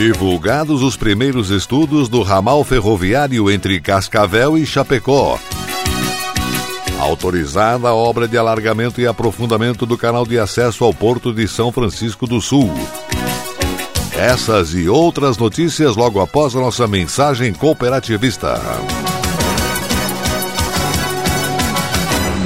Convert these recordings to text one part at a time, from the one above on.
Divulgados os primeiros estudos do ramal ferroviário entre Cascavel e Chapecó. Autorizada a obra de alargamento e aprofundamento do canal de acesso ao Porto de São Francisco do Sul. Essas e outras notícias logo após a nossa mensagem cooperativista.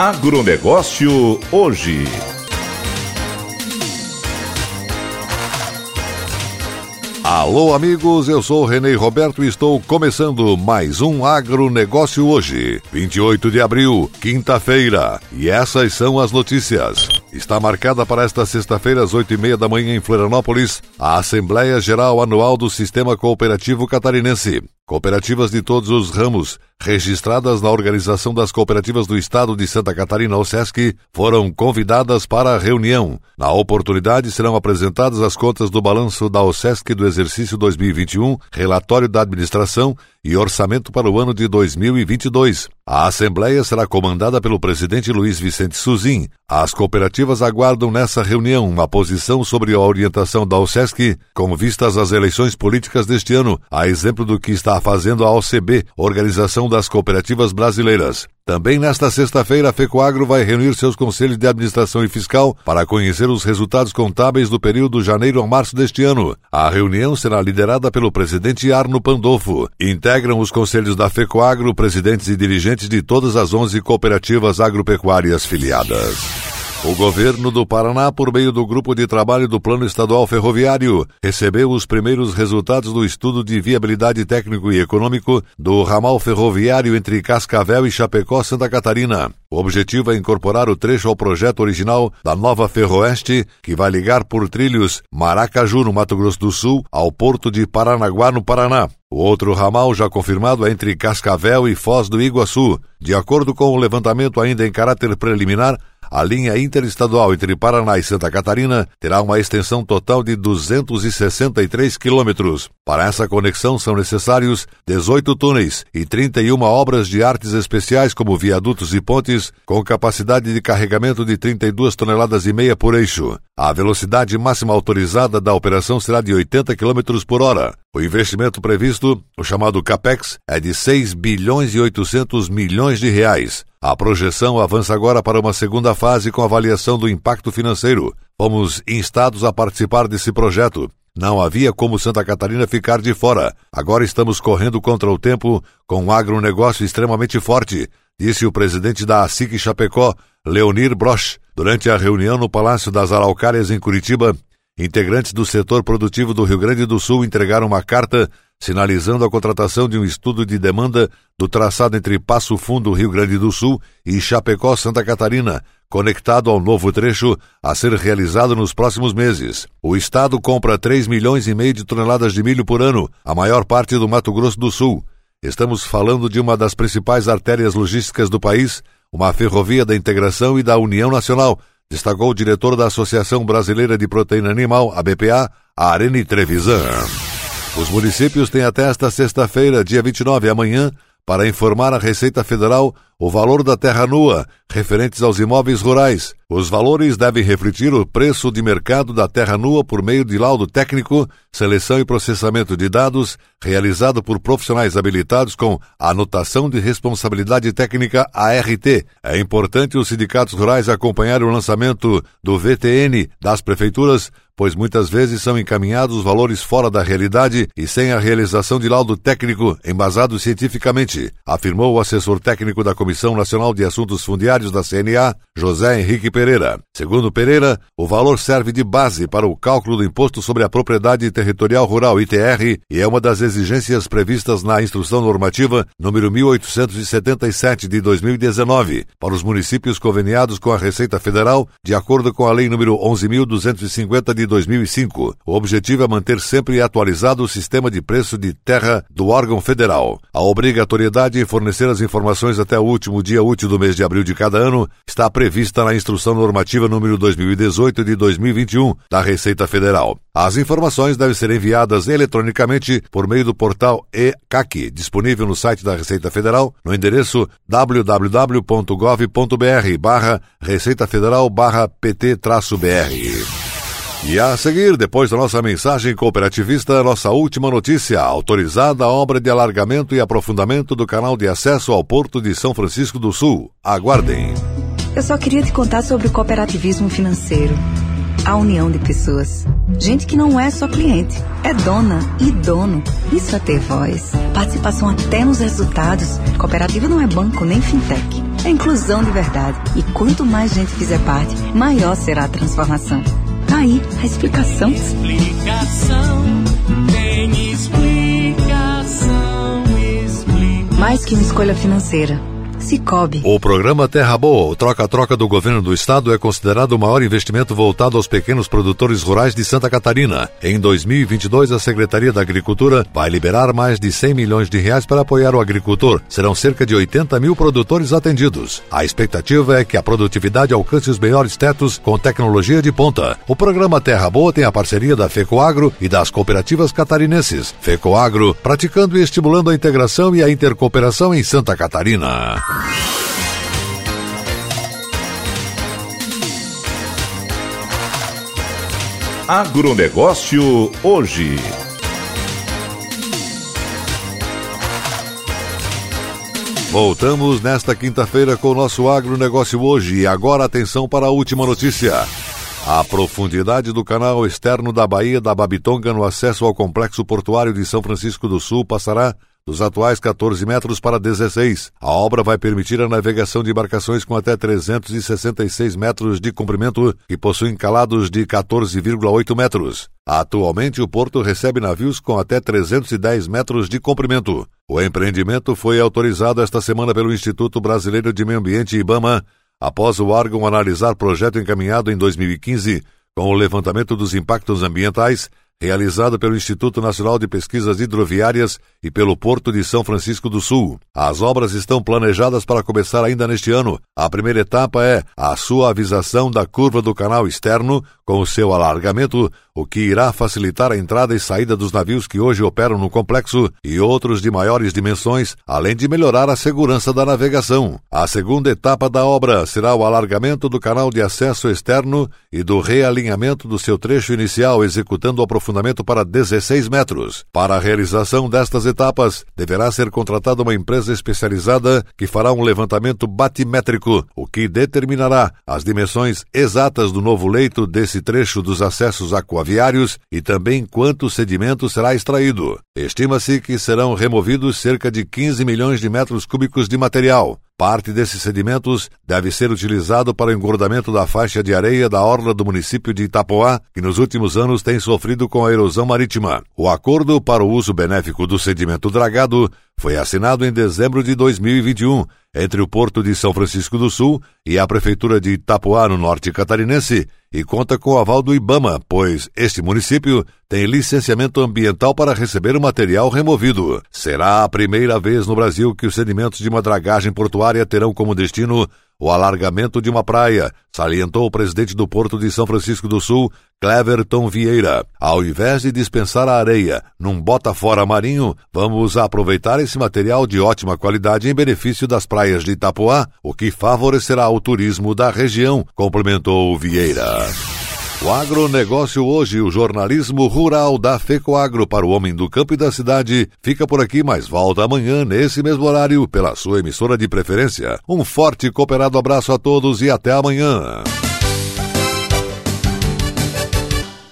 Agronegócio hoje. Alô, amigos, eu sou Renê Roberto e estou começando mais um Agronegócio hoje, 28 de abril, quinta-feira. E essas são as notícias. Está marcada para esta sexta-feira, às oito e meia da manhã, em Florianópolis, a Assembleia Geral Anual do Sistema Cooperativo Catarinense. Cooperativas de todos os ramos, registradas na Organização das Cooperativas do Estado de Santa Catarina, OSESC, foram convidadas para a reunião. Na oportunidade, serão apresentadas as contas do balanço da OSESC do exercício 2021, relatório da administração e orçamento para o ano de 2022. A Assembleia será comandada pelo presidente Luiz Vicente Suzin. As cooperativas aguardam nessa reunião uma posição sobre a orientação da OSESC com vistas às eleições políticas deste ano, a exemplo do que está fazendo a OCB, Organização das Cooperativas Brasileiras. Também nesta sexta-feira, a FECOAGRO vai reunir seus conselhos de administração e fiscal para conhecer os resultados contábeis do período janeiro a março deste ano. A reunião será liderada pelo presidente Arno Pandolfo. Integram os conselhos da FECOAGRO presidentes e dirigentes de todas as 11 cooperativas agropecuárias filiadas. O governo do Paraná, por meio do Grupo de Trabalho do Plano Estadual Ferroviário, recebeu os primeiros resultados do estudo de viabilidade técnico e econômico do ramal ferroviário entre Cascavel e Chapecó, Santa Catarina. O objetivo é incorporar o trecho ao projeto original da nova Ferroeste, que vai ligar por trilhos Maracaju, no Mato Grosso do Sul, ao porto de Paranaguá, no Paraná. O outro ramal já confirmado é entre Cascavel e Foz do Iguaçu. De acordo com o levantamento ainda em caráter preliminar, a linha interestadual entre Paraná e Santa Catarina terá uma extensão total de 263 quilômetros. Para essa conexão são necessários 18 túneis e 31 obras de artes especiais como viadutos e pontes com capacidade de carregamento de 32 toneladas e meia por eixo. A velocidade máxima autorizada da operação será de 80 km por hora. O investimento previsto, o chamado CAPEX, é de 6 bilhões e 800 milhões de reais. A projeção avança agora para uma segunda fase com avaliação do impacto financeiro. Fomos instados a participar desse projeto. Não havia como Santa Catarina ficar de fora. Agora estamos correndo contra o tempo com um agronegócio extremamente forte, disse o presidente da ASIC Chapecó, Leonir Broch, durante a reunião no Palácio das Araucárias em Curitiba. Integrantes do setor produtivo do Rio Grande do Sul entregaram uma carta sinalizando a contratação de um estudo de demanda do traçado entre Passo Fundo, Rio Grande do Sul e Chapecó, Santa Catarina, conectado ao novo trecho a ser realizado nos próximos meses. O estado compra 3 milhões e meio de toneladas de milho por ano, a maior parte do Mato Grosso do Sul. Estamos falando de uma das principais artérias logísticas do país, uma ferrovia da integração e da União Nacional, destacou o diretor da Associação Brasileira de Proteína Animal, a BPA, Arene Trevisan. Os municípios têm até esta sexta-feira, dia 29, amanhã, para informar a Receita Federal o valor da terra nua, referentes aos imóveis rurais. Os valores devem refletir o preço de mercado da terra nua por meio de laudo técnico, seleção e processamento de dados, realizado por profissionais habilitados com anotação de responsabilidade técnica ART. É importante os sindicatos rurais acompanharem o lançamento do VTN das prefeituras pois muitas vezes são encaminhados os valores fora da realidade e sem a realização de laudo técnico embasado cientificamente, afirmou o assessor técnico da Comissão Nacional de Assuntos Fundiários da CNA, José Henrique Pereira. Segundo Pereira, o valor serve de base para o cálculo do Imposto sobre a Propriedade Territorial Rural ITR e é uma das exigências previstas na Instrução Normativa número 1877 de 2019 para os municípios conveniados com a Receita Federal, de acordo com a Lei número 11250 de 2005. O objetivo é manter sempre atualizado o sistema de preço de terra do órgão federal. A obrigatoriedade em fornecer as informações até o último dia útil do mês de abril de cada ano está prevista na Instrução Normativa número 2018 de 2021 da Receita Federal. As informações devem ser enviadas eletronicamente por meio do portal ECAC, disponível no site da Receita Federal, no endereço www.gov.br E a seguir, depois da nossa mensagem cooperativista, nossa última notícia: autorizada a obra de alargamento e aprofundamento do canal de acesso ao Porto de São Francisco do Sul. Aguardem. Eu só queria te contar sobre o cooperativismo financeiro. A união de pessoas. Gente que não é só cliente, é dona e dono. Isso é ter voz. Participação até nos resultados. Cooperativa não é banco nem fintech. É inclusão de verdade. E quanto mais gente fizer parte, maior será a transformação. Aí a explicação. Explicação, tem explicação, explicação. Mais que uma escolha financeira Cicobi. O programa Terra Boa, o troca-troca do governo do estado, é considerado o maior investimento voltado aos pequenos produtores rurais de Santa Catarina. Em 2022, a Secretaria da Agricultura vai liberar mais de 100 milhões de reais para apoiar o agricultor. Serão cerca de 80 mil produtores atendidos. A expectativa é que a produtividade alcance os melhores tetos com tecnologia de ponta. O programa Terra Boa tem a parceria da FECOAGRO e das cooperativas catarinenses. FECOAGRO, praticando e estimulando a integração e a intercooperação em Santa Catarina. Agronegócio hoje. Voltamos nesta quinta-feira com o nosso agronegócio hoje. E agora atenção para a última notícia. A profundidade do canal externo da Baía da Babitonga no acesso ao complexo portuário de São Francisco do Sul passará dos atuais 14 metros para 16. A obra vai permitir a navegação de embarcações com até 366 metros de comprimento e possuem calados de 14,8 metros. Atualmente, o porto recebe navios com até 310 metros de comprimento. O empreendimento foi autorizado esta semana pelo Instituto Brasileiro de Meio Ambiente IBAMA, após o órgão analisar projeto encaminhado em 2015 com o levantamento dos impactos ambientais realizado pelo Instituto Nacional de Pesquisas Hidroviárias e pelo Porto de São Francisco do Sul. As obras estão planejadas para começar ainda neste ano. A primeira etapa é a suavização da curva do canal externo, com o seu alargamento, o que irá facilitar a entrada e saída dos navios que hoje operam no complexo e outros de maiores dimensões, além de melhorar a segurança da navegação. A segunda etapa da obra será o alargamento do canal de acesso externo e do realinhamento do seu trecho inicial, executando o aprofundamento para 16 metros. Para a realização destas etapas, deverá ser contratada uma empresa especializada que fará um levantamento batimétrico, o que determinará as dimensões exatas do novo leito desse trecho dos acessos aquaviários e também quanto sedimento será extraído. Estima-se que serão removidos cerca de 15 milhões de metros cúbicos de material. Parte desses sedimentos deve ser utilizado para o engordamento da faixa de areia da orla do município de Itapoá, que nos últimos anos tem sofrido com a erosão marítima. O acordo para o uso benéfico do sedimento dragado foi assinado em dezembro de 2021 entre o Porto de São Francisco do Sul e a Prefeitura de Itapuá, no norte catarinense, e conta com o aval do Ibama, pois este município tem licenciamento ambiental para receber o material removido. Será a primeira vez no Brasil que os sedimentos de uma dragagem portuária terão como destino o alargamento de uma praia, salientou o presidente do Porto de São Francisco do Sul, Cleverton Vieira. Ao invés de dispensar a areia num bota fora marinho, vamos aproveitar esse material de ótima qualidade em benefício das praias de Itapuá, o que favorecerá o turismo da região, complementou Vieira. O agronegócio hoje, o jornalismo rural da FECOAGro para o homem do campo e da cidade, fica por aqui, mas volta amanhã, nesse mesmo horário, pela sua emissora de preferência. Um forte e cooperado abraço a todos e até amanhã.